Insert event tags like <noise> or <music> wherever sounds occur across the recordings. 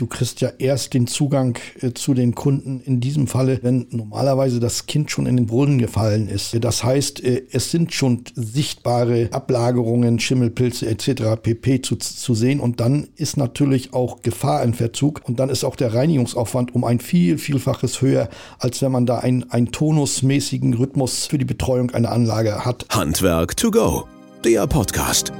du kriegst ja erst den Zugang äh, zu den Kunden in diesem Falle, wenn normalerweise das Kind schon in den Brunnen gefallen ist. Das heißt, äh, es sind schon sichtbare Ablagerungen, Schimmelpilze etc. pp. Zu, zu sehen und dann ist natürlich auch Gefahr in Verzug und dann ist auch der Reinigungsaufwand um ein viel, vielfaches höher, als wenn man da einen, einen tonusmäßigen Rhythmus für die Betreuung einer Anlage hat. Handwerk to go, der Podcast.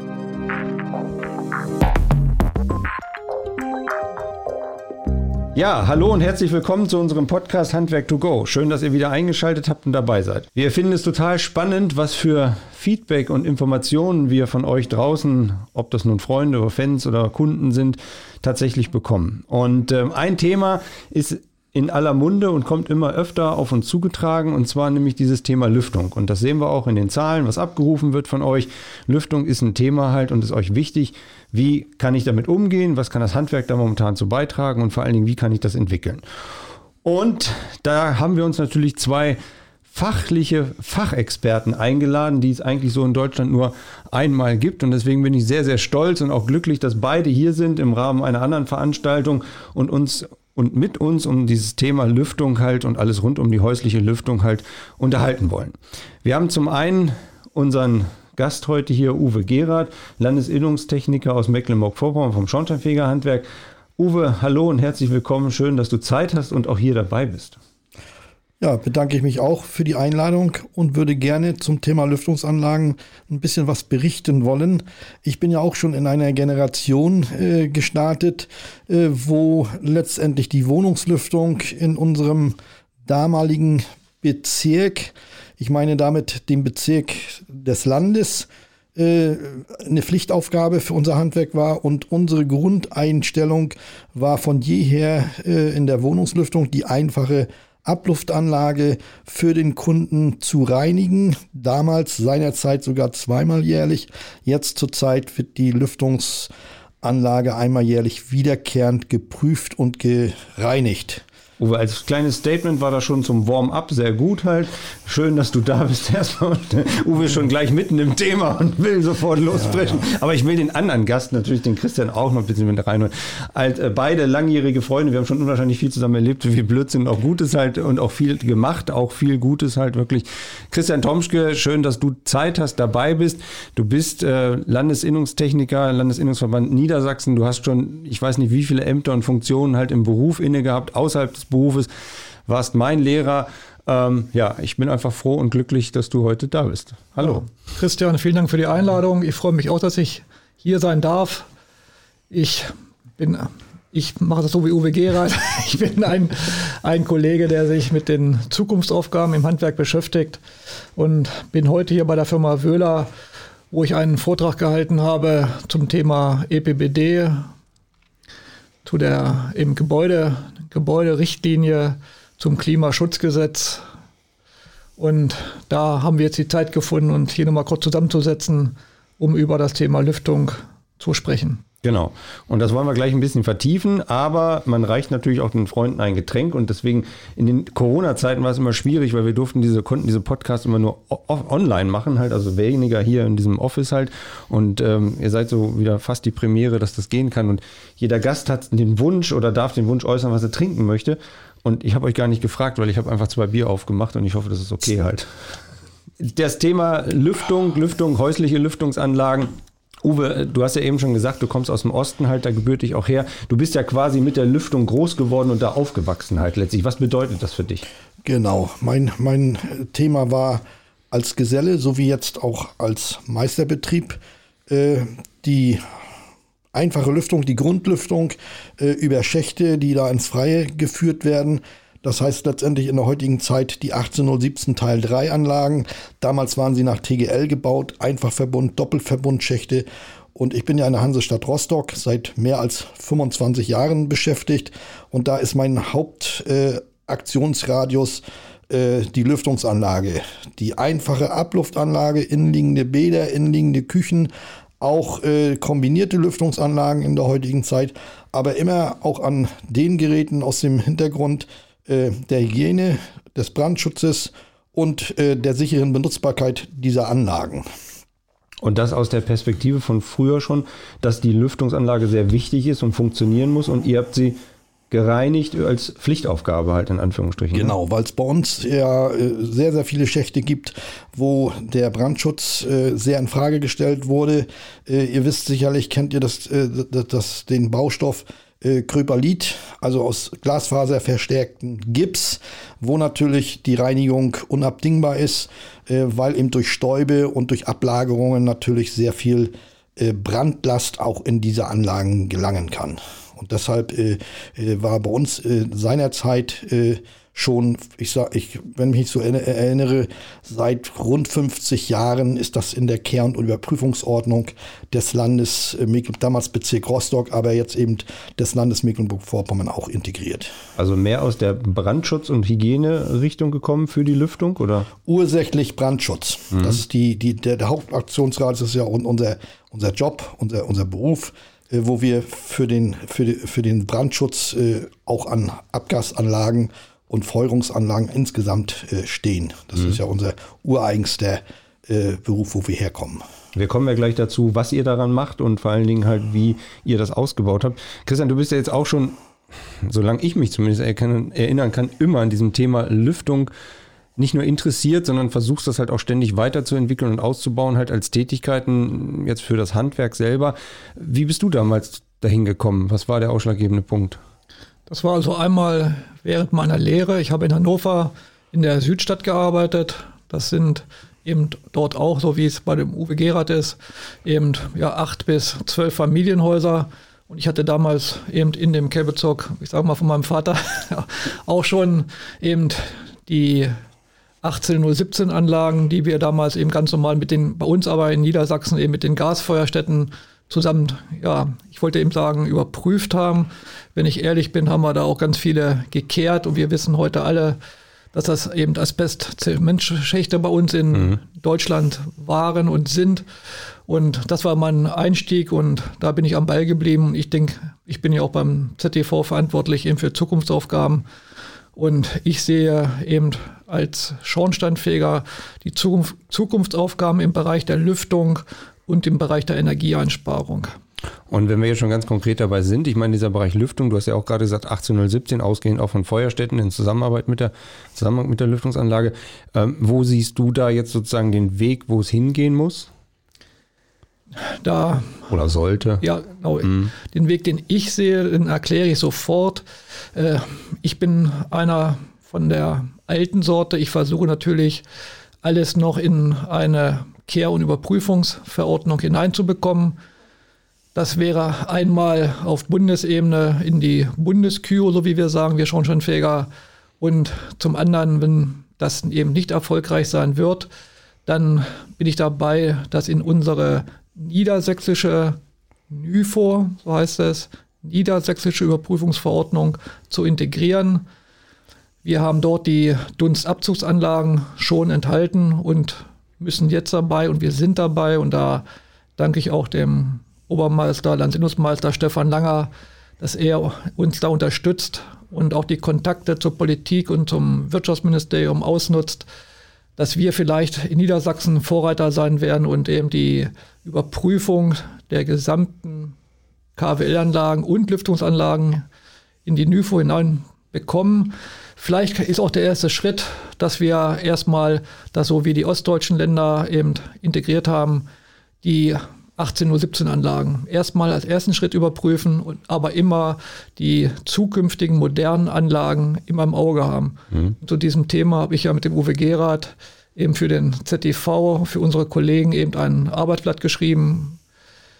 Ja, hallo und herzlich willkommen zu unserem Podcast Handwerk to Go. Schön, dass ihr wieder eingeschaltet habt und dabei seid. Wir finden es total spannend, was für Feedback und Informationen wir von euch draußen, ob das nun Freunde oder Fans oder Kunden sind, tatsächlich bekommen. Und ähm, ein Thema ist in aller Munde und kommt immer öfter auf uns zugetragen, und zwar nämlich dieses Thema Lüftung. Und das sehen wir auch in den Zahlen, was abgerufen wird von euch. Lüftung ist ein Thema halt und ist euch wichtig. Wie kann ich damit umgehen? Was kann das Handwerk da momentan zu beitragen? Und vor allen Dingen, wie kann ich das entwickeln? Und da haben wir uns natürlich zwei fachliche Fachexperten eingeladen, die es eigentlich so in Deutschland nur einmal gibt. Und deswegen bin ich sehr, sehr stolz und auch glücklich, dass beide hier sind im Rahmen einer anderen Veranstaltung und uns und mit uns um dieses Thema Lüftung halt und alles rund um die häusliche Lüftung halt unterhalten wollen. Wir haben zum einen unseren Gast heute hier, Uwe Gerath, Landesinnungstechniker aus Mecklenburg-Vorpommern vom Schornsteinfegerhandwerk. Uwe, hallo und herzlich willkommen. Schön, dass du Zeit hast und auch hier dabei bist. Ja, bedanke ich mich auch für die Einladung und würde gerne zum Thema Lüftungsanlagen ein bisschen was berichten wollen. Ich bin ja auch schon in einer Generation äh, gestartet, äh, wo letztendlich die Wohnungslüftung in unserem damaligen Bezirk, ich meine damit den Bezirk des Landes, äh, eine Pflichtaufgabe für unser Handwerk war und unsere Grundeinstellung war von jeher äh, in der Wohnungslüftung die einfache Abluftanlage für den Kunden zu reinigen. Damals seinerzeit sogar zweimal jährlich. Jetzt zurzeit wird die Lüftungsanlage einmal jährlich wiederkehrend geprüft und gereinigt. Uwe, als kleines Statement war das schon zum Warm-up sehr gut halt. Schön, dass du da bist <laughs> erstmal. Uwe ist schon gleich mitten im Thema und will sofort lossprechen. Ja, ja. Aber ich will den anderen Gast, natürlich den Christian auch noch ein bisschen mit reinholen. Als, äh, beide langjährige Freunde, wir haben schon unwahrscheinlich viel zusammen erlebt, viel Blödsinn und auch Gutes halt und auch viel gemacht, auch viel Gutes halt wirklich. Christian Tomschke, schön, dass du Zeit hast, dabei bist. Du bist äh, Landesinnungstechniker, Landesinnungsverband Niedersachsen. Du hast schon, ich weiß nicht, wie viele Ämter und Funktionen halt im Beruf inne gehabt, außerhalb des Berufes, warst mein Lehrer. Ähm, ja, ich bin einfach froh und glücklich, dass du heute da bist. Hallo. Ja, Christian, vielen Dank für die Einladung. Ich freue mich auch, dass ich hier sein darf. Ich bin, ich mache das so wie Uwe Gerard. <laughs> Ich bin ein, ein Kollege, der sich mit den Zukunftsaufgaben im Handwerk beschäftigt und bin heute hier bei der Firma Wöhler, wo ich einen Vortrag gehalten habe zum Thema EPBD, zu der im Gebäude, Gebäuderichtlinie zum Klimaschutzgesetz. Und da haben wir jetzt die Zeit gefunden, uns hier nochmal kurz zusammenzusetzen, um über das Thema Lüftung zu sprechen. Genau. Und das wollen wir gleich ein bisschen vertiefen, aber man reicht natürlich auch den Freunden ein Getränk und deswegen in den Corona-Zeiten war es immer schwierig, weil wir durften diese, konnten diese Podcasts immer nur online machen, halt, also weniger hier in diesem Office halt. Und ähm, ihr seid so wieder fast die Premiere, dass das gehen kann. Und jeder Gast hat den Wunsch oder darf den Wunsch äußern, was er trinken möchte. Und ich habe euch gar nicht gefragt, weil ich habe einfach zwei Bier aufgemacht und ich hoffe, das ist okay halt. Das Thema Lüftung, Lüftung, häusliche Lüftungsanlagen Uwe, du hast ja eben schon gesagt, du kommst aus dem Osten halt, da gebührt dich auch her. Du bist ja quasi mit der Lüftung groß geworden und da aufgewachsen halt letztlich. Was bedeutet das für dich? Genau, mein, mein Thema war als Geselle sowie jetzt auch als Meisterbetrieb äh, die einfache Lüftung, die Grundlüftung äh, über Schächte, die da ins Freie geführt werden. Das heißt letztendlich in der heutigen Zeit die 18017 Teil 3 Anlagen. Damals waren sie nach TGL gebaut, Einfachverbund, Doppelverbundschächte. Und ich bin ja in der Hansestadt Rostock seit mehr als 25 Jahren beschäftigt. Und da ist mein Hauptaktionsradius äh, äh, die Lüftungsanlage. Die einfache Abluftanlage, innenliegende Bäder, innenliegende Küchen, auch äh, kombinierte Lüftungsanlagen in der heutigen Zeit, aber immer auch an den Geräten aus dem Hintergrund, äh, der Hygiene, des Brandschutzes und äh, der sicheren Benutzbarkeit dieser Anlagen. Und das aus der Perspektive von früher schon, dass die Lüftungsanlage sehr wichtig ist und funktionieren muss und ihr habt sie gereinigt als Pflichtaufgabe halt in Anführungsstrichen. Ne? Genau, weil es bei uns ja äh, sehr, sehr viele Schächte gibt, wo der Brandschutz sehr in Frage gestellt wurde. Ihr wisst sicherlich, kennt ihr das, das, das den Baustoff äh, Krypalit, also aus Glasfaser verstärkten Gips, wo natürlich die Reinigung unabdingbar ist, äh, weil eben durch Stäube und durch Ablagerungen natürlich sehr viel äh, Brandlast auch in diese Anlagen gelangen kann. Und deshalb äh, äh, war bei uns äh, seinerzeit schon, ich sag, ich, wenn mich so erinnere, seit rund 50 Jahren ist das in der Kehr- und Überprüfungsordnung des Landes, äh, damals Bezirk Rostock, aber jetzt eben des Landes Mecklenburg-Vorpommern auch integriert. Also mehr aus der Brandschutz- und Hygiene-Richtung gekommen für die Lüftung, oder? Ursächlich Brandschutz. Mhm. Das ist die, die, der, der Hauptaktionsrat, das ist ja unser, unser Job, unser, unser Beruf äh, wo wir für den, für, für den Brandschutz äh, auch an Abgasanlagen und Feuerungsanlagen insgesamt äh, stehen. Das mhm. ist ja unser ureigenster äh, Beruf, wo wir herkommen. Wir kommen ja gleich dazu, was ihr daran macht und vor allen Dingen halt, wie ihr das ausgebaut habt. Christian, du bist ja jetzt auch schon, solange ich mich zumindest erinnern kann, immer an diesem Thema Lüftung nicht nur interessiert, sondern versuchst das halt auch ständig weiterzuentwickeln und auszubauen, halt als Tätigkeiten jetzt für das Handwerk selber. Wie bist du damals dahin gekommen? Was war der ausschlaggebende Punkt? Das war also einmal während meiner Lehre. Ich habe in Hannover in der Südstadt gearbeitet. Das sind eben dort auch, so wie es bei dem Uwe Gerard ist, eben ja, acht bis zwölf Familienhäuser. Und ich hatte damals eben in dem Kälbezirk, ich sage mal von meinem Vater, <laughs> auch schon eben die 18017 Anlagen, die wir damals eben ganz normal mit den, bei uns aber in Niedersachsen eben mit den Gasfeuerstätten zusammen, ja, ich wollte eben sagen, überprüft haben. Wenn ich ehrlich bin, haben wir da auch ganz viele gekehrt und wir wissen heute alle, dass das eben Asbest-Zementschächte bei uns in mhm. Deutschland waren und sind. Und das war mein Einstieg und da bin ich am Ball geblieben. Ich denke, ich bin ja auch beim ZTV verantwortlich eben für Zukunftsaufgaben. Und ich sehe eben als Schornsteinfeger die Zukunft, Zukunftsaufgaben im Bereich der Lüftung und im Bereich der Energieeinsparung. Und wenn wir jetzt schon ganz konkret dabei sind, ich meine, dieser Bereich Lüftung, du hast ja auch gerade gesagt, 18017, ausgehend auch von Feuerstätten in Zusammenarbeit mit der, Zusammenhang mit der Lüftungsanlage. Ähm, wo siehst du da jetzt sozusagen den Weg, wo es hingehen muss? Da, Oder sollte. Ja, genau. Mhm. Den Weg, den ich sehe, den erkläre ich sofort. Äh, ich bin einer von der alten Sorte. Ich versuche natürlich alles noch in eine Kehr- und Überprüfungsverordnung hineinzubekommen. Das wäre einmal auf Bundesebene in die Bundeskür, so wie wir sagen, wir Schornsteinfeger. Und zum anderen, wenn das eben nicht erfolgreich sein wird, dann bin ich dabei, das in unsere niedersächsische NÜFO, so heißt es, niedersächsische Überprüfungsverordnung zu integrieren. Wir haben dort die Dunstabzugsanlagen schon enthalten und müssen jetzt dabei und wir sind dabei. Und da danke ich auch dem Obermeister, Landesinnungsmeister Stefan Langer, dass er uns da unterstützt und auch die Kontakte zur Politik und zum Wirtschaftsministerium ausnutzt, dass wir vielleicht in Niedersachsen Vorreiter sein werden und eben die Überprüfung der gesamten KWL-Anlagen und Lüftungsanlagen in die NÜFO hinein bekommen. Vielleicht ist auch der erste Schritt, dass wir erstmal das so wie die ostdeutschen Länder eben integriert haben, die 18 Uhr 17 Anlagen erstmal als ersten Schritt überprüfen und aber immer die zukünftigen modernen Anlagen immer im Auge haben. Mhm. Zu diesem Thema habe ich ja mit dem Uwe Gerard eben für den ZDV, für unsere Kollegen eben ein Arbeitsblatt geschrieben,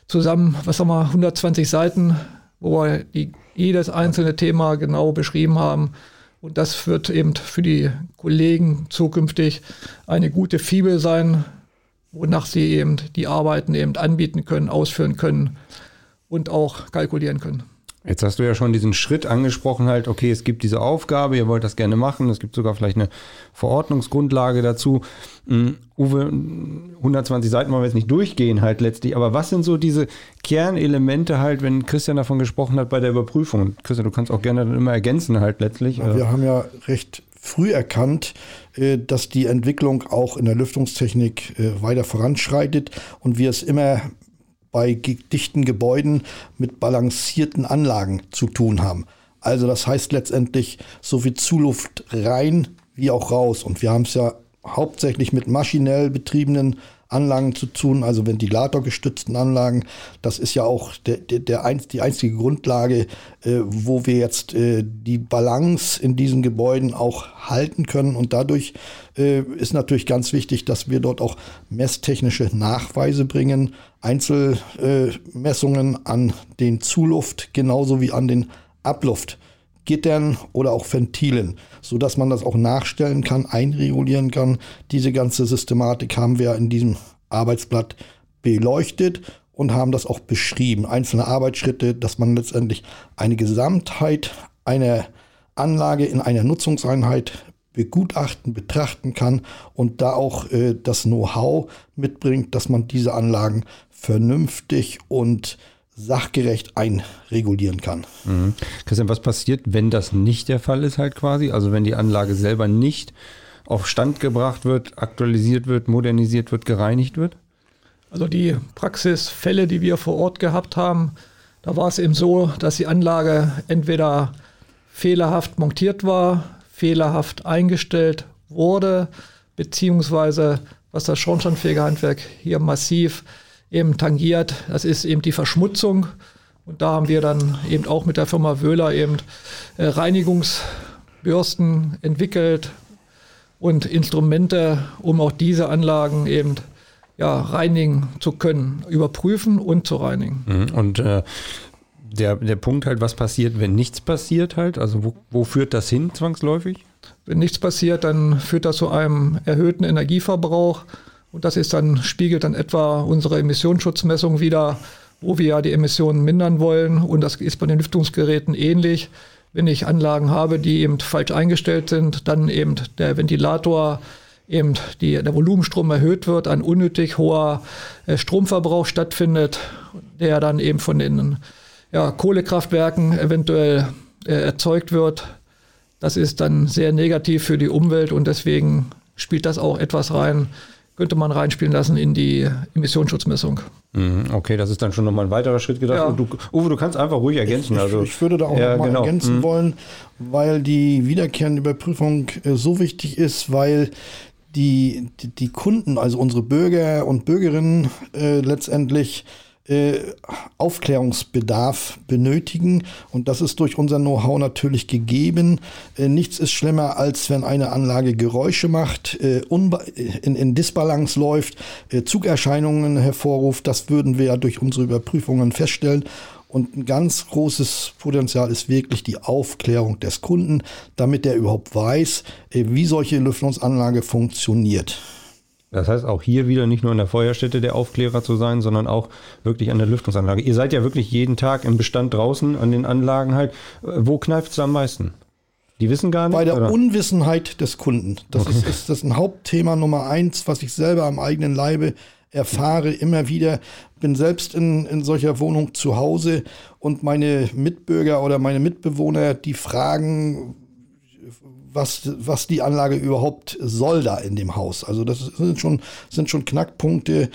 zusammen, was haben wir, 120 Seiten, wo wir die, jedes einzelne Thema genau beschrieben haben. Und das wird eben für die Kollegen zukünftig eine gute Fibel sein, wonach sie eben die Arbeiten eben anbieten können, ausführen können und auch kalkulieren können. Jetzt hast du ja schon diesen Schritt angesprochen, halt, okay, es gibt diese Aufgabe, ihr wollt das gerne machen, es gibt sogar vielleicht eine Verordnungsgrundlage dazu. Uh, Uwe, 120 Seiten wollen wir jetzt nicht durchgehen halt letztlich, aber was sind so diese Kernelemente halt, wenn Christian davon gesprochen hat bei der Überprüfung? Christian, du kannst auch gerne dann immer ergänzen halt letztlich. Ja, wir haben ja recht früh erkannt, äh, dass die Entwicklung auch in der Lüftungstechnik äh, weiter voranschreitet und wir es immer bei dichten Gebäuden mit balancierten Anlagen zu tun haben. Also das heißt letztendlich so viel Zuluft rein wie auch raus. Und wir haben es ja hauptsächlich mit maschinell betriebenen Anlagen zu tun, also ventilatorgestützten Anlagen. Das ist ja auch der, der, der ein, die einzige Grundlage, äh, wo wir jetzt äh, die Balance in diesen Gebäuden auch halten können. Und dadurch äh, ist natürlich ganz wichtig, dass wir dort auch messtechnische Nachweise bringen, Einzelmessungen an den Zuluft genauso wie an den Abluft. Gittern oder auch Ventilen, so dass man das auch nachstellen kann, einregulieren kann. Diese ganze Systematik haben wir in diesem Arbeitsblatt beleuchtet und haben das auch beschrieben. Einzelne Arbeitsschritte, dass man letztendlich eine Gesamtheit einer Anlage in einer Nutzungseinheit begutachten, betrachten kann und da auch äh, das Know-how mitbringt, dass man diese Anlagen vernünftig und sachgerecht einregulieren kann. Mhm. Christian, was passiert, wenn das nicht der Fall ist halt quasi? Also wenn die Anlage selber nicht auf Stand gebracht wird, aktualisiert wird, modernisiert wird, gereinigt wird? Also die Praxisfälle, die wir vor Ort gehabt haben, da war es eben so, dass die Anlage entweder fehlerhaft montiert war, fehlerhaft eingestellt wurde, beziehungsweise was das Schornsteinfegerhandwerk hier massiv eben tangiert. Das ist eben die Verschmutzung. Und da haben wir dann eben auch mit der Firma Wöhler eben äh, Reinigungsbürsten entwickelt und Instrumente, um auch diese Anlagen eben ja, reinigen zu können, überprüfen und zu reinigen. Mhm. Und äh, der, der Punkt halt, was passiert, wenn nichts passiert halt? Also wo, wo führt das hin zwangsläufig? Wenn nichts passiert, dann führt das zu einem erhöhten Energieverbrauch und das ist dann, spiegelt dann etwa unsere Emissionsschutzmessung wieder, wo wir ja die Emissionen mindern wollen. Und das ist bei den Lüftungsgeräten ähnlich. Wenn ich Anlagen habe, die eben falsch eingestellt sind, dann eben der Ventilator eben die, der Volumenstrom erhöht wird, ein unnötig hoher äh, Stromverbrauch stattfindet, der dann eben von den ja, Kohlekraftwerken eventuell äh, erzeugt wird. Das ist dann sehr negativ für die Umwelt und deswegen spielt das auch etwas rein, könnte man reinspielen lassen in die Emissionsschutzmessung. Mhm, okay, das ist dann schon nochmal ein weiterer Schritt gedacht. Ja. Du, Uwe, du kannst einfach ruhig ergänzen. Ich, also, ich würde da auch ja, nochmal genau. ergänzen mhm. wollen, weil die wiederkehrende Überprüfung äh, so wichtig ist, weil die, die, die, Kunden, also unsere Bürger und Bürgerinnen äh, letztendlich äh, Aufklärungsbedarf benötigen. Und das ist durch unser Know-how natürlich gegeben. Äh, nichts ist schlimmer, als wenn eine Anlage Geräusche macht, äh, in, in Disbalance läuft, Zugerscheinungen hervorruft. Das würden wir ja durch unsere Überprüfungen feststellen. Und ein ganz großes Potenzial ist wirklich die Aufklärung des Kunden, damit er überhaupt weiß, wie solche Lüftungsanlage funktioniert. Das heißt auch hier wieder nicht nur in der Feuerstätte der Aufklärer zu sein, sondern auch wirklich an der Lüftungsanlage. Ihr seid ja wirklich jeden Tag im Bestand draußen an den Anlagen halt. Wo kneift es am meisten? Die wissen gar nicht? Bei der oder? Unwissenheit des Kunden. Das okay. ist, ist das ein Hauptthema Nummer eins, was ich selber am eigenen Leibe erfahre immer wieder. Bin selbst in, in solcher Wohnung zu Hause und meine Mitbürger oder meine Mitbewohner, die fragen, was, was die Anlage überhaupt soll da in dem Haus. Also das sind schon, sind schon Knackpunkte,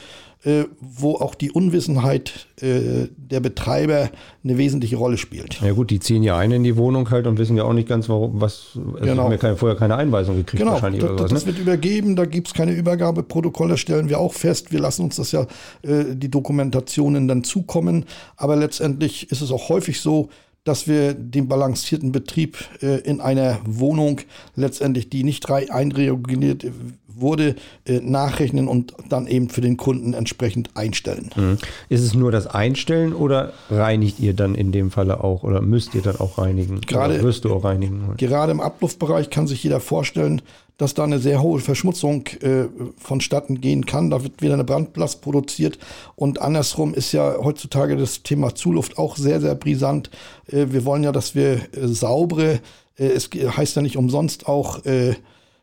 äh, wo auch die Unwissenheit äh, der Betreiber eine wesentliche Rolle spielt. Ja gut, die ziehen ja ein in die Wohnung halt und wissen ja auch nicht ganz, warum, was, also genau. haben ja keine, vorher keine Einweisung gekriegt genau, wahrscheinlich. Oder das, das ne? wird übergeben, da gibt es keine Übergabeprotokolle, stellen wir auch fest. Wir lassen uns das ja, äh, die Dokumentationen dann zukommen. Aber letztendlich ist es auch häufig so, dass wir den balancierten Betrieb äh, in einer Wohnung letztendlich, die nicht einreguliert wurde, äh, nachrechnen und dann eben für den Kunden entsprechend einstellen. Mhm. Ist es nur das Einstellen oder reinigt ihr dann in dem Falle auch oder müsst ihr dann auch reinigen? Gerade, wirst du auch reinigen? Gerade im Abluftbereich kann sich jeder vorstellen, dass da eine sehr hohe Verschmutzung äh, vonstatten gehen kann. Da wird wieder eine Brandlast produziert. Und andersrum ist ja heutzutage das Thema Zuluft auch sehr, sehr brisant. Äh, wir wollen ja, dass wir äh, saubere, äh, es heißt ja nicht umsonst auch, äh,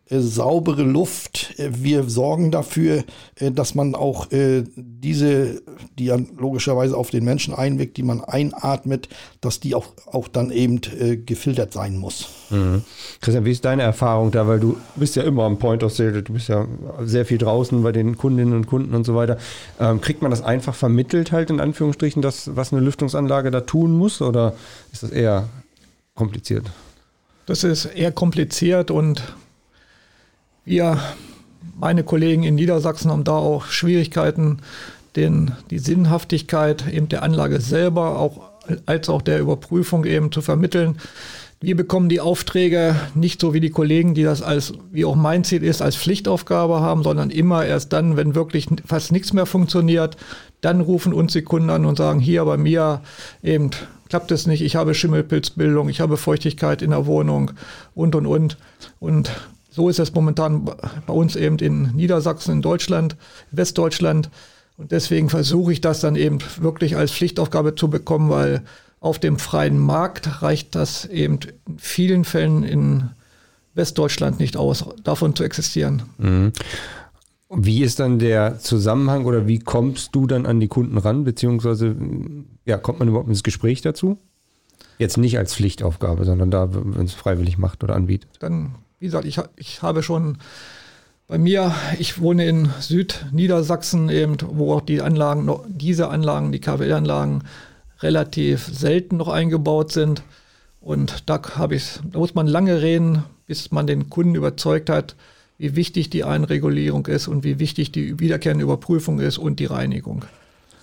saubere Luft. Äh, wir sorgen dafür, äh, dass man auch diese, die ja logischerweise auf den Menschen einwirkt, die man einatmet, dass die auch, auch dann eben gefiltert sein muss. Mhm. Christian, wie ist deine Erfahrung da? Weil du bist ja immer am Point of Sale, du bist ja sehr viel draußen bei den Kundinnen und Kunden und so weiter. Ähm, kriegt man das einfach vermittelt halt in Anführungsstrichen, das, was eine Lüftungsanlage da tun muss? Oder ist das eher kompliziert? Das ist eher kompliziert und wir, meine Kollegen in Niedersachsen, haben da auch Schwierigkeiten, den, die Sinnhaftigkeit eben der Anlage selber auch als auch der Überprüfung eben zu vermitteln. Wir bekommen die Aufträge nicht so wie die Kollegen, die das als, wie auch mein Ziel ist, als Pflichtaufgabe haben, sondern immer erst dann, wenn wirklich fast nichts mehr funktioniert, dann rufen uns die Kunden an und sagen, hier bei mir eben klappt es nicht, ich habe Schimmelpilzbildung, ich habe Feuchtigkeit in der Wohnung und, und, und. Und so ist es momentan bei uns eben in Niedersachsen, in Deutschland, Westdeutschland. Und deswegen versuche ich das dann eben wirklich als Pflichtaufgabe zu bekommen, weil auf dem freien Markt reicht das eben in vielen Fällen in Westdeutschland nicht aus, davon zu existieren. Mhm. Wie ist dann der Zusammenhang oder wie kommst du dann an die Kunden ran, beziehungsweise ja, kommt man überhaupt ins Gespräch dazu? Jetzt nicht als Pflichtaufgabe, sondern da, wenn es freiwillig macht oder anbietet. Dann, wie gesagt, ich, ich habe schon bei mir, ich wohne in Südniedersachsen eben, wo auch die Anlagen, diese Anlagen, die KWL-Anlagen relativ selten noch eingebaut sind. Und da habe ich, da muss man lange reden, bis man den Kunden überzeugt hat, wie wichtig die Einregulierung ist und wie wichtig die wiederkehrende Überprüfung ist und die Reinigung.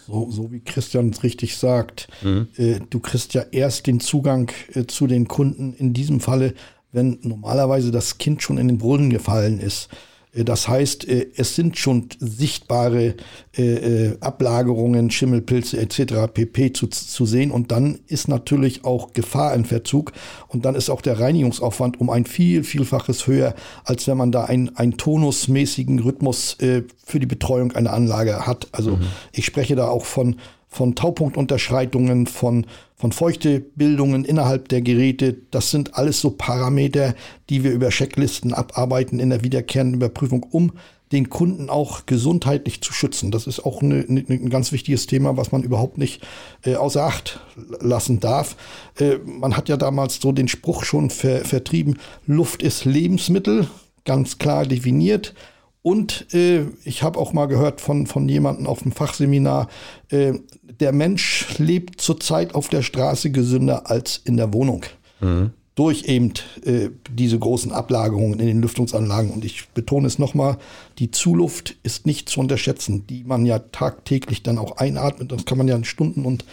So, so wie Christian es richtig sagt, mhm. äh, du kriegst ja erst den Zugang äh, zu den Kunden in diesem Falle, wenn normalerweise das Kind schon in den Brunnen gefallen ist. Äh, das heißt, äh, es sind schon sichtbare äh, Ablagerungen, Schimmelpilze etc. pp. Zu, zu sehen. Und dann ist natürlich auch Gefahr im Verzug. Und dann ist auch der Reinigungsaufwand um ein viel, vielfaches höher, als wenn man da einen, einen tonusmäßigen Rhythmus für die Betreuung einer Anlage hat. Also mhm. ich spreche da auch von, von Taupunktunterschreitungen, von von Feuchtebildungen innerhalb der Geräte. Das sind alles so Parameter, die wir über Checklisten abarbeiten in der wiederkehrenden Überprüfung, um den Kunden auch gesundheitlich zu schützen. Das ist auch eine, eine, ein ganz wichtiges Thema, was man überhaupt nicht äh, außer Acht lassen darf. Äh, man hat ja damals so den Spruch schon ver, vertrieben, Luft ist Lebensmittel, ganz klar definiert. Und äh, ich habe auch mal gehört von, von jemandem auf dem Fachseminar, äh, der Mensch lebt zurzeit auf der Straße gesünder als in der Wohnung. Mhm. Durch eben äh, diese großen Ablagerungen in den Lüftungsanlagen. Und ich betone es nochmal, die Zuluft ist nicht zu unterschätzen, die man ja tagtäglich dann auch einatmet. Das kann man ja in Stunden und,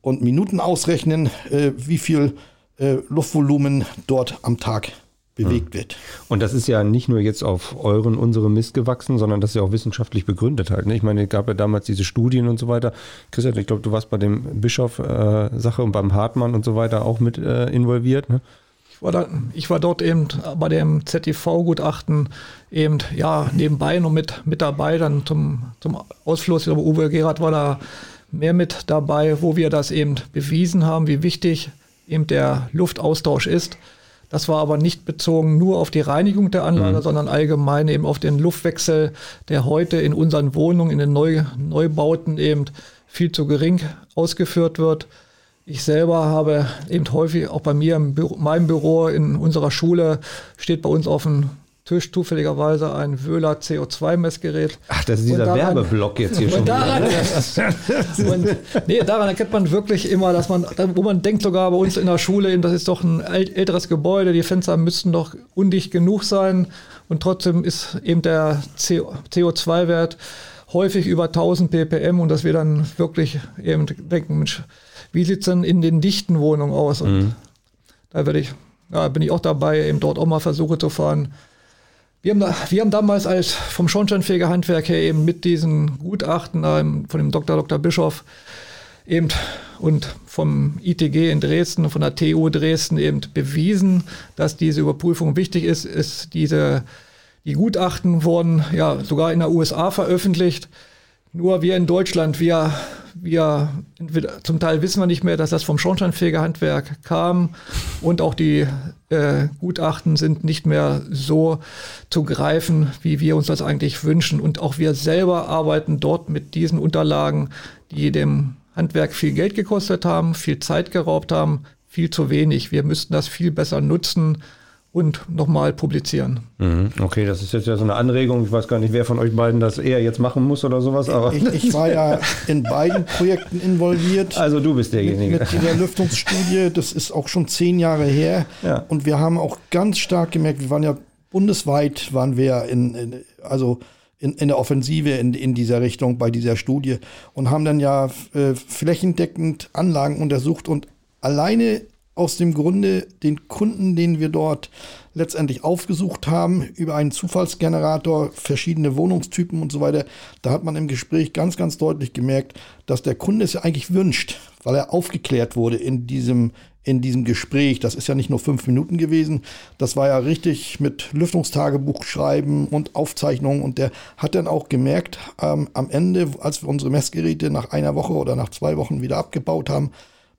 und Minuten ausrechnen, äh, wie viel äh, Luftvolumen dort am Tag bewegt wird. Und das ist ja nicht nur jetzt auf euren, unsere Mist gewachsen, sondern das ist ja auch wissenschaftlich begründet halt. Ne? Ich meine, es gab ja damals diese Studien und so weiter. Christian, ich glaube, du warst bei dem Bischof-Sache äh, und beim Hartmann und so weiter auch mit äh, involviert. Ne? Ich war, da, ich war dort eben bei dem ZTV-Gutachten eben, ja, nebenbei noch mit, mit dabei, dann zum, zum Ausfluss. Aber Uwe Gerhard war da mehr mit dabei, wo wir das eben bewiesen haben, wie wichtig eben der Luftaustausch ist. Das war aber nicht bezogen nur auf die Reinigung der Anlage, mhm. sondern allgemein eben auf den Luftwechsel, der heute in unseren Wohnungen, in den Neu Neubauten eben viel zu gering ausgeführt wird. Ich selber habe eben häufig auch bei mir in meinem Büro in unserer Schule steht bei uns auf dem Tisch zufälligerweise ein Wöhler CO2-Messgerät. Ach, das ist dieser daran, Werbeblock jetzt hier <laughs> schon. Daran, <laughs> und, nee, daran erkennt man wirklich immer, dass man, wo man denkt sogar bei uns in der Schule, das ist doch ein älteres Gebäude, die Fenster müssten doch undicht genug sein und trotzdem ist eben der CO2-Wert häufig über 1000 ppm und dass wir dann wirklich eben denken, Mensch, wie sieht es denn in den dichten Wohnungen aus? Und mhm. da werde ich, ja, bin ich auch dabei, eben dort auch mal Versuche zu fahren, wir haben, wir haben damals als vom Schornsteinfegerhandwerk her eben mit diesen Gutachten von dem Dr. Dr. Bischof eben und vom ITG in Dresden, von der TU Dresden eben bewiesen, dass diese Überprüfung wichtig ist, ist diese, die Gutachten wurden ja sogar in der USA veröffentlicht. Nur wir in Deutschland, wir wir zum Teil wissen wir nicht mehr, dass das vom Schornsteinfegerhandwerk kam und auch die äh, Gutachten sind nicht mehr so zu greifen, wie wir uns das eigentlich wünschen. Und auch wir selber arbeiten dort mit diesen Unterlagen, die dem Handwerk viel Geld gekostet haben, viel Zeit geraubt haben, viel zu wenig. Wir müssten das viel besser nutzen und nochmal publizieren. Mhm. Okay, das ist jetzt ja so eine Anregung. Ich weiß gar nicht, wer von euch beiden das eher jetzt machen muss oder sowas. Aber ich, ich war ja in beiden Projekten involviert. Also du bist derjenige. Mit, mit der Lüftungsstudie, das ist auch schon zehn Jahre her. Ja. Und wir haben auch ganz stark gemerkt, wir waren ja bundesweit, waren wir in, in also in, in der Offensive in, in dieser Richtung bei dieser Studie und haben dann ja äh, flächendeckend Anlagen untersucht und alleine aus dem Grunde den Kunden, den wir dort letztendlich aufgesucht haben, über einen Zufallsgenerator, verschiedene Wohnungstypen und so weiter, da hat man im Gespräch ganz, ganz deutlich gemerkt, dass der Kunde es ja eigentlich wünscht, weil er aufgeklärt wurde in diesem, in diesem Gespräch. Das ist ja nicht nur fünf Minuten gewesen, das war ja richtig mit Lüftungstagebuch schreiben und Aufzeichnungen und der hat dann auch gemerkt, ähm, am Ende, als wir unsere Messgeräte nach einer Woche oder nach zwei Wochen wieder abgebaut haben,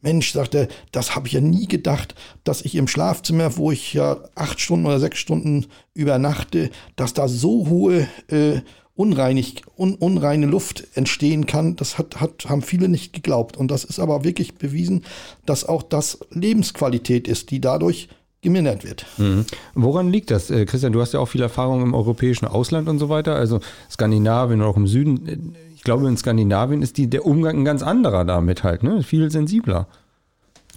Mensch, sagte, das habe ich ja nie gedacht, dass ich im Schlafzimmer, wo ich ja acht Stunden oder sechs Stunden übernachte, dass da so hohe äh, unreinig, un, unreine Luft entstehen kann. Das hat, hat, haben viele nicht geglaubt. Und das ist aber wirklich bewiesen, dass auch das Lebensqualität ist, die dadurch gemindert wird. Mhm. Woran liegt das? Äh, Christian, du hast ja auch viel Erfahrung im europäischen Ausland und so weiter, also Skandinavien oder auch im Süden glaube, in Skandinavien ist die, der Umgang ein ganz anderer damit halt, ne? Viel sensibler.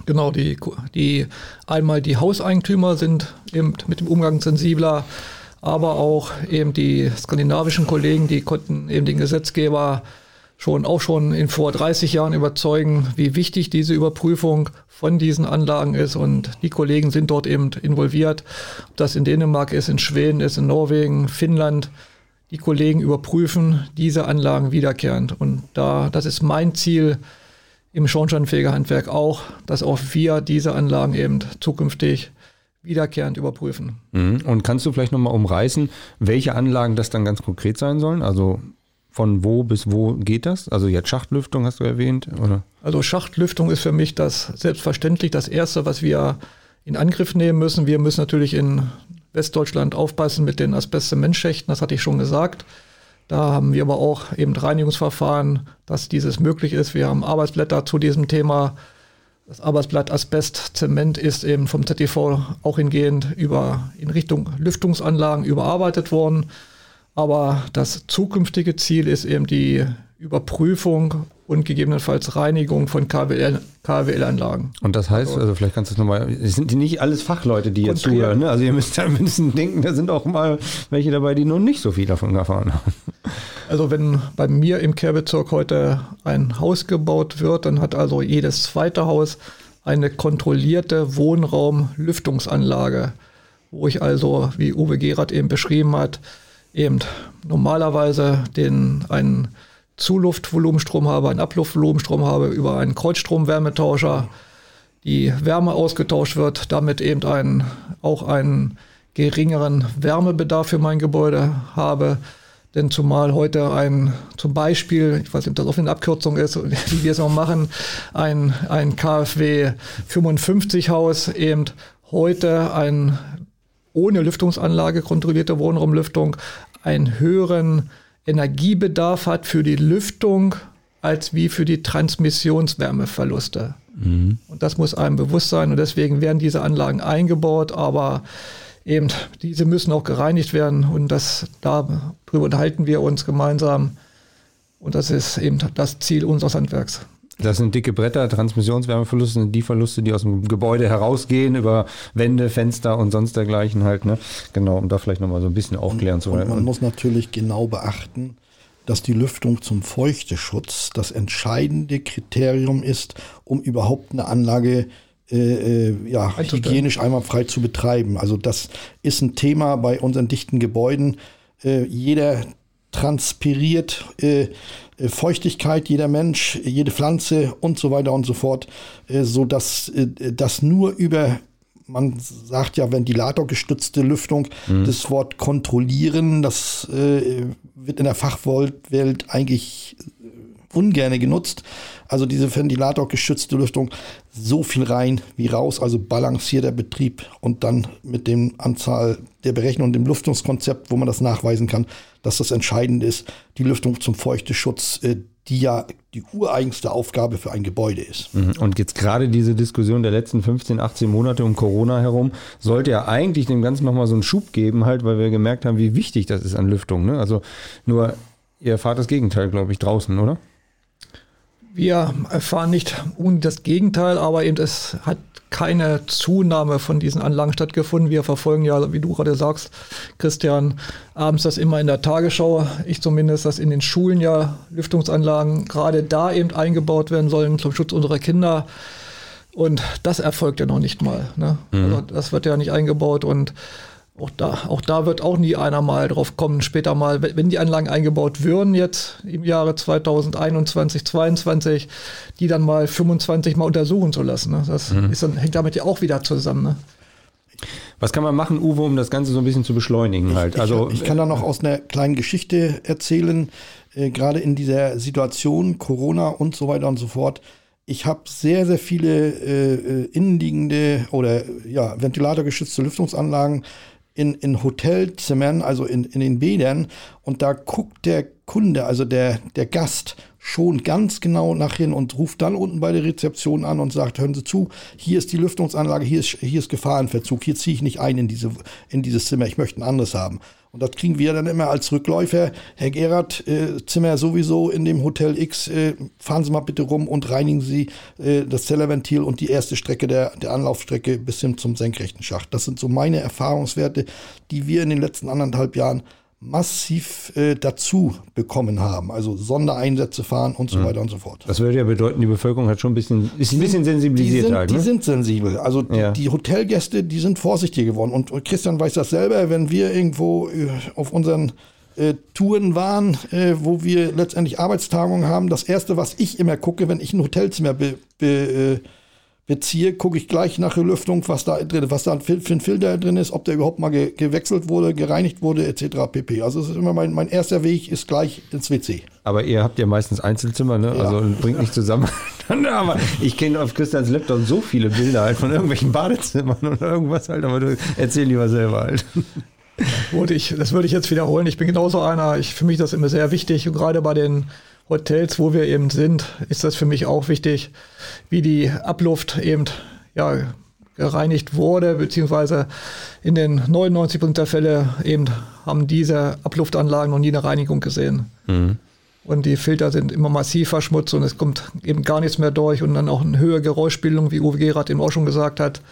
Genau, die, die einmal die Hauseigentümer sind eben mit dem Umgang sensibler, aber auch eben die skandinavischen Kollegen, die konnten eben den Gesetzgeber schon auch schon in vor 30 Jahren überzeugen, wie wichtig diese Überprüfung von diesen Anlagen ist. Und die Kollegen sind dort eben involviert. Ob das in Dänemark ist, in Schweden ist, in Norwegen, Finnland die Kollegen überprüfen diese Anlagen wiederkehrend. Und da, das ist mein Ziel im Schornsteinfegerhandwerk auch, dass auch wir diese Anlagen eben zukünftig wiederkehrend überprüfen. Mhm. Und kannst du vielleicht nochmal umreißen, welche Anlagen das dann ganz konkret sein sollen? Also von wo bis wo geht das? Also jetzt Schachtlüftung hast du erwähnt, oder? Also Schachtlüftung ist für mich das selbstverständlich das erste, was wir in Angriff nehmen müssen. Wir müssen natürlich in Westdeutschland aufpassen mit den Asbestzementschächten, das hatte ich schon gesagt. Da haben wir aber auch eben Reinigungsverfahren, dass dieses möglich ist. Wir haben Arbeitsblätter zu diesem Thema. Das Arbeitsblatt Asbest Zement ist eben vom ZTV auch hingehend über, in Richtung Lüftungsanlagen überarbeitet worden. Aber das zukünftige Ziel ist eben die Überprüfung und gegebenenfalls Reinigung von KWL, KWL-Anlagen. Und das heißt, also, also vielleicht kannst du es nochmal, es sind nicht alles Fachleute, die jetzt zuhören. Ne? Also ihr müsst da <laughs> mindestens denken, da sind auch mal welche dabei, die noch nicht so viel davon erfahren haben. Also wenn bei mir im Kehrbezirk heute ein Haus gebaut wird, dann hat also jedes zweite Haus eine kontrollierte Wohnraumlüftungsanlage, wo ich also, wie Uwe Gerard eben beschrieben hat, eben normalerweise den einen Zuluftvolumenstrom habe, einen Abluftvolumenstrom habe über einen Kreuzstromwärmetauscher, die Wärme ausgetauscht wird, damit eben ein, auch einen geringeren Wärmebedarf für mein Gebäude habe. Denn zumal heute ein, zum Beispiel, ich weiß nicht, ob das auf eine Abkürzung ist, <laughs> wie wir es noch machen, ein, ein KfW 55 Haus eben heute ein ohne Lüftungsanlage kontrollierte Wohnraumlüftung einen höheren Energiebedarf hat für die Lüftung als wie für die Transmissionswärmeverluste. Mhm. Und das muss einem bewusst sein und deswegen werden diese Anlagen eingebaut, aber eben diese müssen auch gereinigt werden und das darüber unterhalten wir uns gemeinsam und das ist eben das Ziel unseres Handwerks. Das sind dicke Bretter, Transmissionswärmeverluste sind die Verluste, die aus dem Gebäude herausgehen, über Wände, Fenster und sonst dergleichen halt. Ne? Genau, um da vielleicht nochmal so ein bisschen aufklären und, zu. Und man muss natürlich genau beachten, dass die Lüftung zum Feuchteschutz das entscheidende Kriterium ist, um überhaupt eine Anlage äh, äh ja, hygienisch einwandfrei zu betreiben. Also das ist ein Thema bei unseren dichten Gebäuden. Äh, jeder transpiriert äh, Feuchtigkeit, jeder Mensch, jede Pflanze und so weiter und so fort, äh, so dass äh, das nur über man sagt ja ventilatorgestützte Lüftung, mhm. das Wort kontrollieren, das äh, wird in der Fachwelt eigentlich ungerne genutzt. Also diese ventilatorgeschützte Lüftung, so viel rein wie raus, also balancierter Betrieb und dann mit dem Anzahl der Berechnungen, dem Lüftungskonzept, wo man das nachweisen kann, dass das entscheidend ist, die Lüftung zum Feuchteschutz, äh, die ja die ureigenste Aufgabe für ein Gebäude ist. Mhm. Und jetzt gerade diese Diskussion der letzten 15, 18 Monate um Corona herum sollte ja eigentlich dem Ganzen nochmal so einen Schub geben, halt, weil wir gemerkt haben, wie wichtig das ist an Lüftung. Ne? Also nur, ihr erfahrt das Gegenteil, glaube ich, draußen, oder? Wir erfahren nicht das Gegenteil, aber eben es hat keine Zunahme von diesen Anlagen stattgefunden. Wir verfolgen ja, wie du gerade sagst, Christian, abends das immer in der Tagesschau. Ich zumindest, dass in den Schulen ja Lüftungsanlagen gerade da eben eingebaut werden sollen zum Schutz unserer Kinder. Und das erfolgt ja noch nicht mal. Ne? Mhm. Also das wird ja nicht eingebaut und auch da, auch da wird auch nie einer mal drauf kommen, später mal, wenn die Anlagen eingebaut würden, jetzt im Jahre 2021, 2022, die dann mal 25 mal untersuchen zu lassen. Ne? Das mhm. ist dann, hängt damit ja auch wieder zusammen. Ne? Was kann man machen, Uwe, um das Ganze so ein bisschen zu beschleunigen? Halt? Ich, also, ich, ich kann da noch aus einer kleinen Geschichte erzählen, äh, gerade in dieser Situation, Corona und so weiter und so fort. Ich habe sehr, sehr viele äh, äh innenliegende oder ja, ventilatorgeschützte Lüftungsanlagen in, in Hotelzimmern, also in, in den Bädern, und da guckt der Kunde, also der, der Gast, schon ganz genau nach hin und ruft dann unten bei der Rezeption an und sagt, hören Sie zu, hier ist die Lüftungsanlage, hier ist, hier ist Gefahrenverzug, hier ziehe ich nicht ein in, diese, in dieses Zimmer, ich möchte ein anderes haben. Und das kriegen wir dann immer als Rückläufer. Herr Gerard, äh, Zimmer sowieso in dem Hotel X, äh, fahren Sie mal bitte rum und reinigen Sie äh, das Zellerventil und die erste Strecke der, der Anlaufstrecke bis hin zum senkrechten Schacht. Das sind so meine Erfahrungswerte, die wir in den letzten anderthalb Jahren massiv äh, dazu bekommen haben. Also Sondereinsätze fahren und so mhm. weiter und so fort. Das würde ja bedeuten, die Bevölkerung hat schon ein bisschen, ist ein bisschen sensibilisiert die sind, halt. Ne? Die sind sensibel. Also ja. die, die, Hotelgäste, die sind vorsichtiger geworden. Und Christian weiß das selber, wenn wir irgendwo äh, auf unseren äh, Touren waren, äh, wo wir letztendlich Arbeitstagungen haben. Das erste, was ich immer gucke, wenn ich ein Hotelzimmer be, be, äh, beziehe, gucke ich gleich nach der Lüftung, was da drin, was da für ein Filter drin ist, ob der überhaupt mal ge gewechselt wurde, gereinigt wurde, etc. pp. Also es ist immer mein, mein erster Weg ist gleich ins WC. Aber ihr habt ja meistens Einzelzimmer, ne? Ja. Also bringt nicht zusammen. <laughs> aber ich kenne auf Christians Laptop so viele Bilder halt von irgendwelchen Badezimmern oder irgendwas halt, aber du erzähl lieber selber halt. Würde ich, das würde ich jetzt wiederholen. Ich bin genauso einer. Ich, für mich ist das immer sehr wichtig, und gerade bei den Hotels, wo wir eben sind, ist das für mich auch wichtig, wie die Abluft eben ja, gereinigt wurde, beziehungsweise in den 99 Prozent der Fälle eben haben diese Abluftanlagen noch nie eine Reinigung gesehen. Mhm. Und die Filter sind immer massiv verschmutzt und es kommt eben gar nichts mehr durch und dann auch eine höhere Geräuschbildung, wie Uwe Gerard eben auch schon gesagt hat.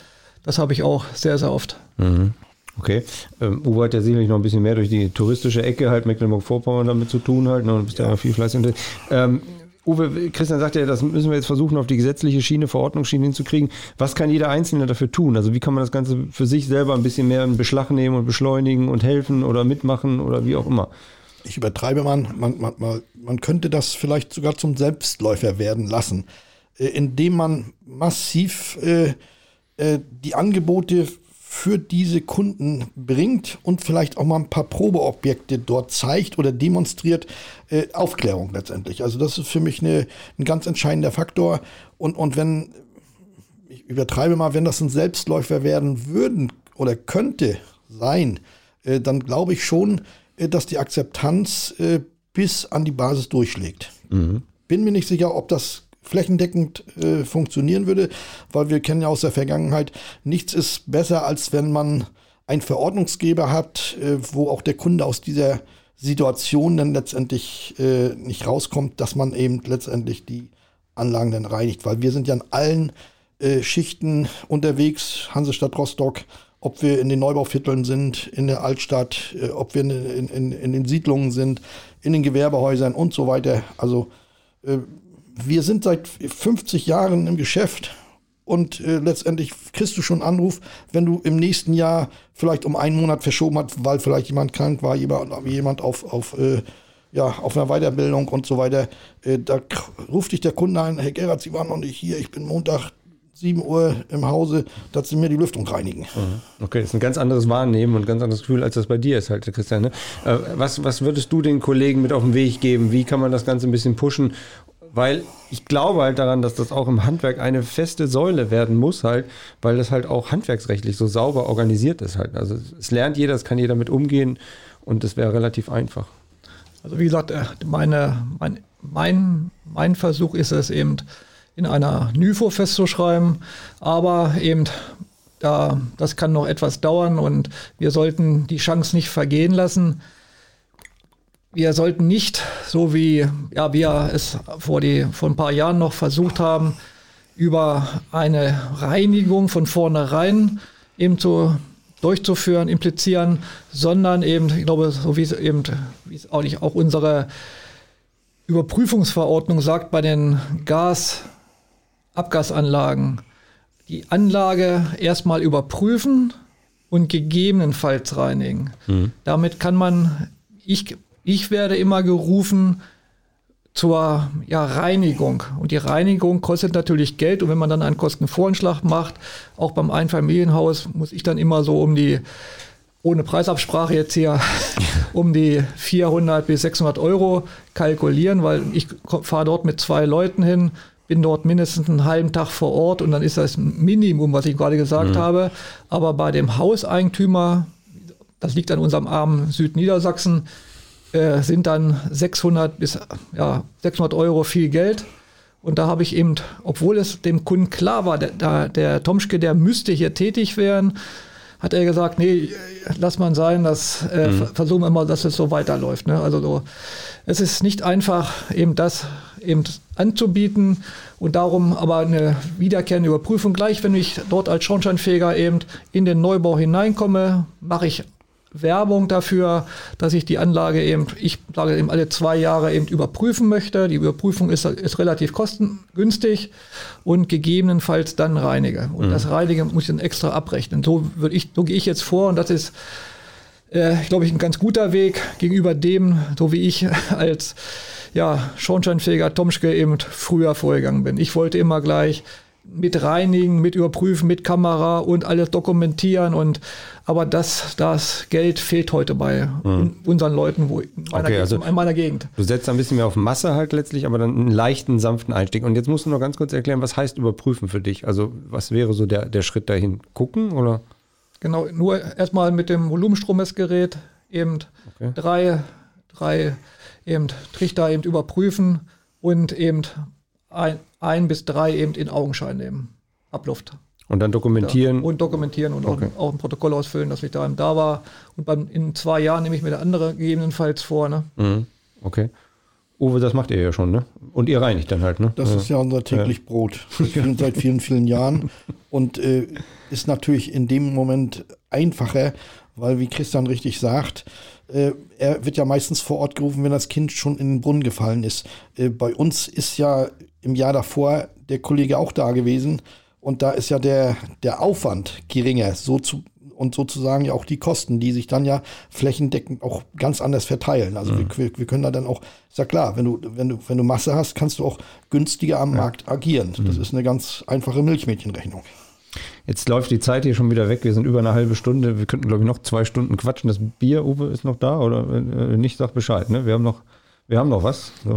Das habe ich auch sehr, sehr oft. Mhm. Okay. Ähm, Uwe hat ja sicherlich noch ein bisschen mehr durch die touristische Ecke halt Mecklenburg-Vorpommern damit zu tun halt. Ne? Du bist ja, ja viel fleißig. Ähm, Uwe, Christian sagt ja, das müssen wir jetzt versuchen, auf die gesetzliche Schiene, Verordnungsschiene hinzukriegen. Was kann jeder Einzelne dafür tun? Also wie kann man das Ganze für sich selber ein bisschen mehr in Beschlag nehmen und beschleunigen und helfen oder mitmachen oder wie auch immer? Ich übertreibe man, man, man, man könnte das vielleicht sogar zum Selbstläufer werden lassen, äh, indem man massiv äh, äh, die Angebote für diese Kunden bringt und vielleicht auch mal ein paar Probeobjekte dort zeigt oder demonstriert, äh, Aufklärung letztendlich. Also das ist für mich eine, ein ganz entscheidender Faktor. Und, und wenn, ich übertreibe mal, wenn das ein Selbstläufer werden würden oder könnte sein, äh, dann glaube ich schon, äh, dass die Akzeptanz äh, bis an die Basis durchschlägt. Mhm. Bin mir nicht sicher, ob das flächendeckend äh, funktionieren würde, weil wir kennen ja aus der Vergangenheit, nichts ist besser, als wenn man einen Verordnungsgeber hat, äh, wo auch der Kunde aus dieser Situation dann letztendlich äh, nicht rauskommt, dass man eben letztendlich die Anlagen dann reinigt, weil wir sind ja in allen äh, Schichten unterwegs, Hansestadt Rostock, ob wir in den Neubauvierteln sind, in der Altstadt, äh, ob wir in, in, in, den Siedlungen sind, in den Gewerbehäusern und so weiter. Also äh, wir sind seit 50 Jahren im Geschäft und äh, letztendlich kriegst du schon einen Anruf, wenn du im nächsten Jahr vielleicht um einen Monat verschoben hast, weil vielleicht jemand krank war, jemand auf, auf, äh, ja, auf einer Weiterbildung und so weiter. Äh, da ruft dich der Kunde ein, Herr Gerhard, Sie waren noch nicht hier, ich bin Montag 7 Uhr im Hause, dass sie mir die Lüftung reinigen. Mhm. Okay, das ist ein ganz anderes Wahrnehmen und ein ganz anderes Gefühl, als das bei dir ist halt, Christian. Ne? Äh, was, was würdest du den Kollegen mit auf den Weg geben? Wie kann man das Ganze ein bisschen pushen weil ich glaube halt daran, dass das auch im Handwerk eine feste Säule werden muss halt, weil das halt auch handwerksrechtlich so sauber organisiert ist halt. Also es lernt jeder, es kann jeder mit umgehen und das wäre relativ einfach. Also wie gesagt, äh, meine, mein mein, mein Versuch ist es eben, in einer NÜFO festzuschreiben, aber eben da, das kann noch etwas dauern und wir sollten die Chance nicht vergehen lassen. Wir sollten nicht, so wie ja, wir es vor, die, vor ein paar Jahren noch versucht haben, über eine Reinigung von vornherein eben zu durchzuführen, implizieren, sondern eben, ich glaube, so wie es eben, wie es auch nicht auch unsere Überprüfungsverordnung sagt, bei den Gasabgasanlagen, die Anlage erstmal überprüfen und gegebenenfalls reinigen. Mhm. Damit kann man, ich, ich werde immer gerufen, zur ja, Reinigung. Und die Reinigung kostet natürlich Geld. Und wenn man dann einen Kostenvoranschlag macht, auch beim Einfamilienhaus, muss ich dann immer so um die, ohne Preisabsprache jetzt hier, <laughs> um die 400 bis 600 Euro kalkulieren, weil ich fahre dort mit zwei Leuten hin, bin dort mindestens einen halben Tag vor Ort und dann ist das Minimum, was ich gerade gesagt mhm. habe. Aber bei dem Hauseigentümer, das liegt an unserem armen Südniedersachsen, äh, sind dann 600 bis ja, 600 Euro viel Geld. Und da habe ich eben, obwohl es dem Kunden klar war, der, der Tomschke, der müsste hier tätig werden, hat er gesagt, nee, lass man sein, das äh, mhm. versuchen wir mal, dass es so weiterläuft. Ne? Also so, es ist nicht einfach, eben das eben anzubieten und darum aber eine wiederkehrende Überprüfung. Gleich, wenn ich dort als Schornsteinfeger eben in den Neubau hineinkomme, mache ich Werbung dafür, dass ich die Anlage eben, ich sage eben alle zwei Jahre eben überprüfen möchte. Die Überprüfung ist, ist relativ kostengünstig und gegebenenfalls dann reinige. Und mhm. das Reinige muss ich dann extra abrechnen. So würde ich, so gehe ich jetzt vor und das ist, äh, glaube ich, ein ganz guter Weg gegenüber dem, so wie ich <laughs> als ja, Schornsteinfeger Tomschke eben früher vorgegangen bin. Ich wollte immer gleich mit reinigen, mit überprüfen, mit Kamera und alles dokumentieren und aber das, das Geld fehlt heute bei mhm. unseren Leuten wo in, meiner okay, also in meiner Gegend. Du setzt ein bisschen mehr auf Masse halt letztlich, aber dann einen leichten, sanften Einstieg. Und jetzt musst du noch ganz kurz erklären, was heißt überprüfen für dich? Also was wäre so der, der Schritt dahin? Gucken oder? Genau, nur erstmal mit dem Volumenstromessgerät eben okay. drei, drei eben Trichter eben überprüfen und eben ein, ein bis drei eben in Augenschein nehmen. Abluft. Und dann dokumentieren. Ja, und dokumentieren und okay. auch, auch, ein Protokoll ausfüllen, dass ich da da war. Und beim, in zwei Jahren nehme ich mir der andere gegebenenfalls vor. Ne? Mhm. Okay. Uwe, das macht ihr ja schon, ne? Und ihr reinigt dann halt, ne? Das ja. ist ja unser täglich ja. Brot. <laughs> Vielen, seit vielen, vielen Jahren. Und äh, ist natürlich in dem Moment einfacher, weil, wie Christian richtig sagt, äh, er wird ja meistens vor Ort gerufen, wenn das Kind schon in den Brunnen gefallen ist. Äh, bei uns ist ja im Jahr davor der Kollege auch da gewesen und da ist ja der, der Aufwand geringer, so zu, und sozusagen ja auch die Kosten, die sich dann ja flächendeckend auch ganz anders verteilen. Also mhm. wir, wir können da dann auch, ist ja klar, wenn du, wenn du, wenn du Masse hast, kannst du auch günstiger am ja. Markt agieren. Mhm. Das ist eine ganz einfache Milchmädchenrechnung. Jetzt läuft die Zeit hier schon wieder weg. Wir sind über eine halbe Stunde. Wir könnten, glaube ich, noch zwei Stunden quatschen. Das Bier, Uwe, ist noch da oder äh, nicht? Sag Bescheid. Ne? Wir haben noch, wir haben noch was. So.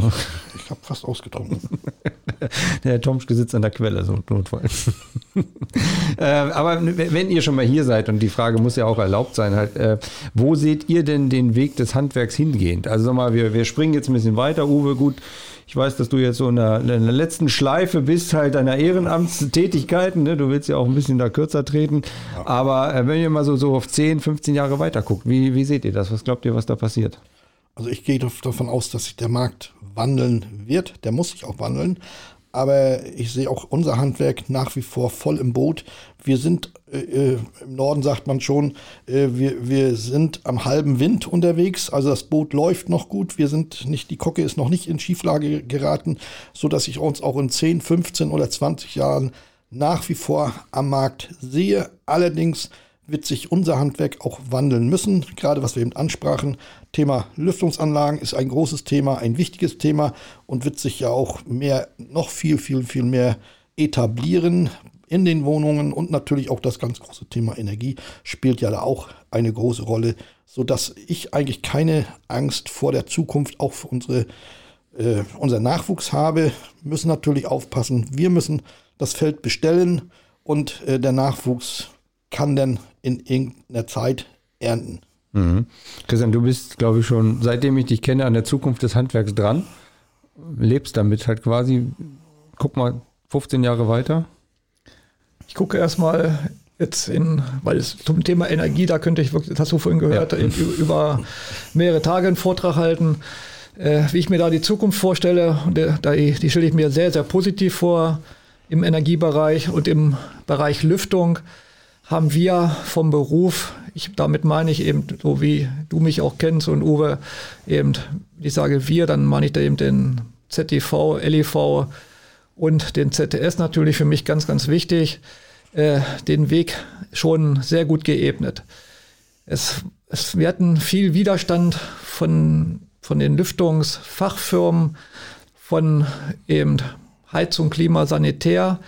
Ich habe fast ausgetrunken. <laughs> Der Herr Tomschke sitzt an der Quelle, so notfalls. <laughs> äh, aber wenn ihr schon mal hier seid und die Frage muss ja auch erlaubt sein, halt, äh, wo seht ihr denn den Weg des Handwerks hingehend? Also sag mal, wir, wir springen jetzt ein bisschen weiter, Uwe. Gut, ich weiß, dass du jetzt so in der, in der letzten Schleife bist, halt deiner Ehrenamtstätigkeiten. Ne? Du willst ja auch ein bisschen da kürzer treten. Ja. Aber äh, wenn ihr mal so, so auf 10, 15 Jahre weiter guckt, wie, wie seht ihr das? Was glaubt ihr, was da passiert? Also ich gehe davon aus, dass sich der Markt wandeln wird. Der muss sich auch wandeln. Aber ich sehe auch unser Handwerk nach wie vor voll im Boot. Wir sind, äh, äh, im Norden sagt man schon, äh, wir, wir sind am halben Wind unterwegs. Also das Boot läuft noch gut. Wir sind nicht, die Kocke ist noch nicht in Schieflage geraten, so dass ich uns auch in 10, 15 oder 20 Jahren nach wie vor am Markt sehe. Allerdings wird sich unser Handwerk auch wandeln müssen. Gerade was wir eben ansprachen, Thema Lüftungsanlagen ist ein großes Thema, ein wichtiges Thema und wird sich ja auch mehr, noch viel, viel, viel mehr etablieren in den Wohnungen und natürlich auch das ganz große Thema Energie spielt ja da auch eine große Rolle, so dass ich eigentlich keine Angst vor der Zukunft auch für unsere äh, unser Nachwuchs habe, müssen natürlich aufpassen. Wir müssen das Feld bestellen und äh, der Nachwuchs kann dann in irgendeiner Zeit ernten. Mhm. Christian, du bist, glaube ich, schon, seitdem ich dich kenne, an der Zukunft des Handwerks dran. lebst damit halt quasi. Guck mal, 15 Jahre weiter. Ich gucke erstmal jetzt in, weil es zum Thema Energie, da könnte ich wirklich, das hast du vorhin gehört, ja. über mehrere Tage einen Vortrag halten, äh, wie ich mir da die Zukunft vorstelle. Die, die stelle ich mir sehr, sehr positiv vor im Energiebereich und im Bereich Lüftung haben wir vom Beruf, ich, damit meine ich eben, so wie du mich auch kennst und Uwe, eben, ich sage wir, dann meine ich da eben den ZTV, LEV und den ZTS natürlich für mich ganz, ganz wichtig, äh, den Weg schon sehr gut geebnet. Es, es, wir hatten viel Widerstand von, von den Lüftungsfachfirmen, von eben Heizung, Klima, Sanitär,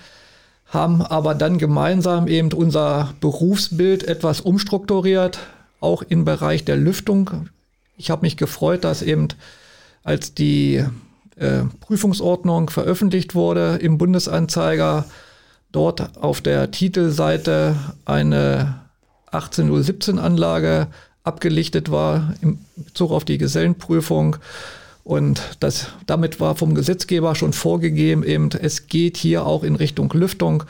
haben aber dann gemeinsam eben unser Berufsbild etwas umstrukturiert, auch im Bereich der Lüftung. Ich habe mich gefreut, dass eben als die äh, Prüfungsordnung veröffentlicht wurde im Bundesanzeiger, dort auf der Titelseite eine 18017 Anlage abgelichtet war im Bezug auf die Gesellenprüfung und das, damit war vom Gesetzgeber schon vorgegeben, eben, es geht hier auch in Richtung Lüftung.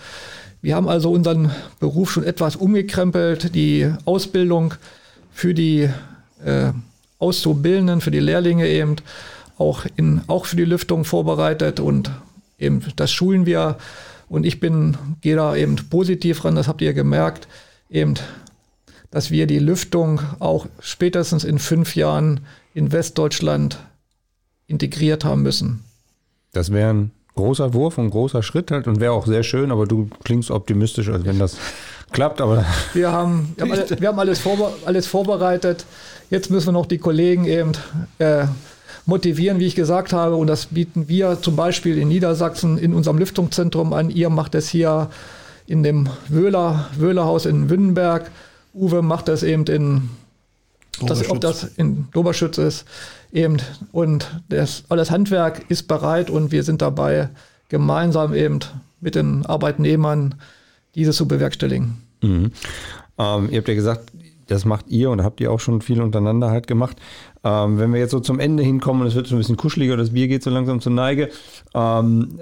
Wir haben also unseren Beruf schon etwas umgekrempelt, die Ausbildung für die äh, Auszubildenden, für die Lehrlinge eben auch, in, auch für die Lüftung vorbereitet und eben das schulen wir. Und ich bin, gehe da eben positiv ran, das habt ihr gemerkt, eben, dass wir die Lüftung auch spätestens in fünf Jahren in Westdeutschland integriert haben müssen. Das wäre ein großer Wurf und ein großer Schritt halt und wäre auch sehr schön, aber du klingst optimistisch, als wenn das <laughs> klappt. Aber wir haben, wir haben, alle, wir haben alles, vorbe alles, vorbereitet. Jetzt müssen wir noch die Kollegen eben äh, motivieren, wie ich gesagt habe. Und das bieten wir zum Beispiel in Niedersachsen in unserem Lüftungszentrum an. Ihr macht es hier in dem Wöhler, Wöhlerhaus in Wünnenberg. Uwe macht das eben in, das, ob das in Doberschütz ist. Eben, und das, das Handwerk ist bereit und wir sind dabei, gemeinsam eben mit den Arbeitnehmern dieses zu bewerkstelligen. Mhm. Ähm, ihr habt ja gesagt, das macht ihr und habt ihr auch schon viel untereinander halt gemacht. Ähm, wenn wir jetzt so zum Ende hinkommen und es wird so ein bisschen kuscheliger, das Bier geht so langsam zur Neige, ähm,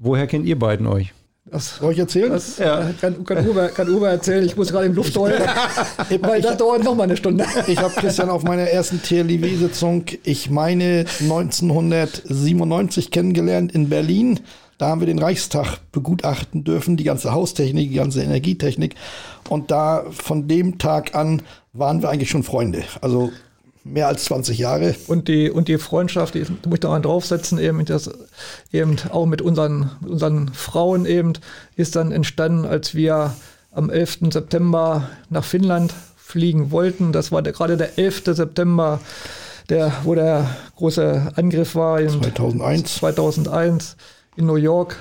woher kennt ihr beiden euch? Das, Soll ich erzählen? Das ja. kann, kann, Uwe, kann Uwe erzählen. Ich muss gerade im Luft heulen, <laughs> weil das dauert noch mal eine Stunde. Ich habe Christian auf meiner ersten TLIW-Sitzung, ich meine 1997 kennengelernt in Berlin. Da haben wir den Reichstag begutachten dürfen, die ganze Haustechnik, die ganze Energietechnik. Und da von dem Tag an waren wir eigentlich schon Freunde. Also mehr als 20 Jahre. Und die, und die Freundschaft, die muss ich daran draufsetzen, eben, das, eben auch mit unseren, unseren Frauen eben, ist dann entstanden, als wir am 11. September nach Finnland fliegen wollten. Das war der, gerade der 11. September, der, wo der große Angriff war. In 2001. 2001 in New York.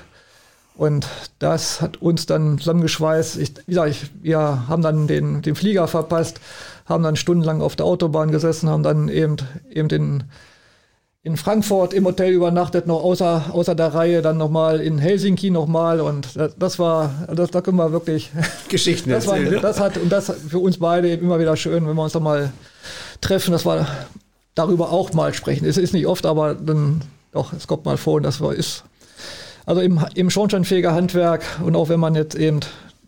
Und das hat uns dann zusammengeschweißt. Ich, wie gesagt, ich, wir haben dann den, den Flieger verpasst, haben dann stundenlang auf der Autobahn gesessen, haben dann eben, eben in, in Frankfurt im Hotel übernachtet, noch außer, außer der Reihe, dann nochmal in Helsinki nochmal. Und das, das war, das, da können wir wirklich <laughs> Geschichten das erzählen. War, das hat, und das für uns beide immer wieder schön, wenn wir uns nochmal treffen, dass wir darüber auch mal sprechen. Es ist nicht oft, aber dann doch, es kommt mal vor und das war, ist also im, im Schornsteinfegerhandwerk und auch wenn man jetzt eben,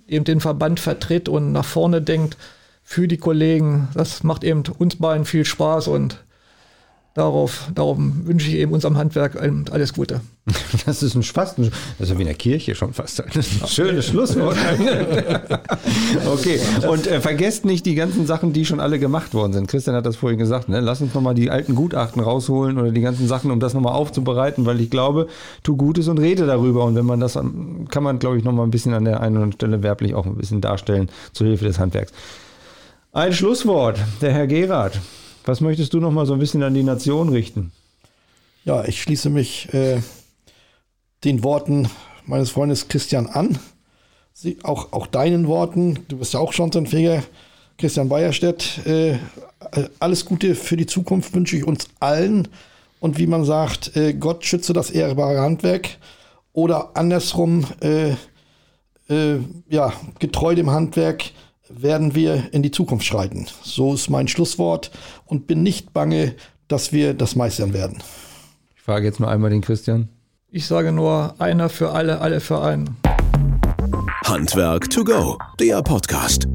eben den Verband vertritt und nach vorne denkt für die Kollegen, das macht eben uns beiden viel Spaß und darauf, darum wünsche ich eben unserem Handwerk alles Gute. <laughs> Das ist ein fast, das ist ja wie in der Kirche schon fast. Ein schönes Schlusswort. <laughs> okay, und äh, vergesst nicht die ganzen Sachen, die schon alle gemacht worden sind. Christian hat das vorhin gesagt. Ne? Lass uns nochmal die alten Gutachten rausholen oder die ganzen Sachen, um das nochmal aufzubereiten, weil ich glaube, tu Gutes und rede darüber. Und wenn man das, kann man, glaube ich, nochmal ein bisschen an der einen oder anderen Stelle werblich auch ein bisschen darstellen, zur Hilfe des Handwerks. Ein Schlusswort, der Herr Gerard. Was möchtest du noch mal so ein bisschen an die Nation richten? Ja, ich schließe mich äh, den Worten meines Freundes Christian an. Sie, auch, auch deinen Worten. Du bist ja auch Schornsteinfeger. Christian Bayerstedt. Äh, alles Gute für die Zukunft wünsche ich uns allen. Und wie man sagt, äh, Gott schütze das ehrbare Handwerk. Oder andersrum, äh, äh, ja, getreu dem Handwerk werden wir in die Zukunft schreiten. So ist mein Schlusswort und bin nicht bange, dass wir das meistern werden. Ich frage jetzt mal einmal den Christian. Ich sage nur einer für alle, alle für einen. Handwerk to go, der Podcast.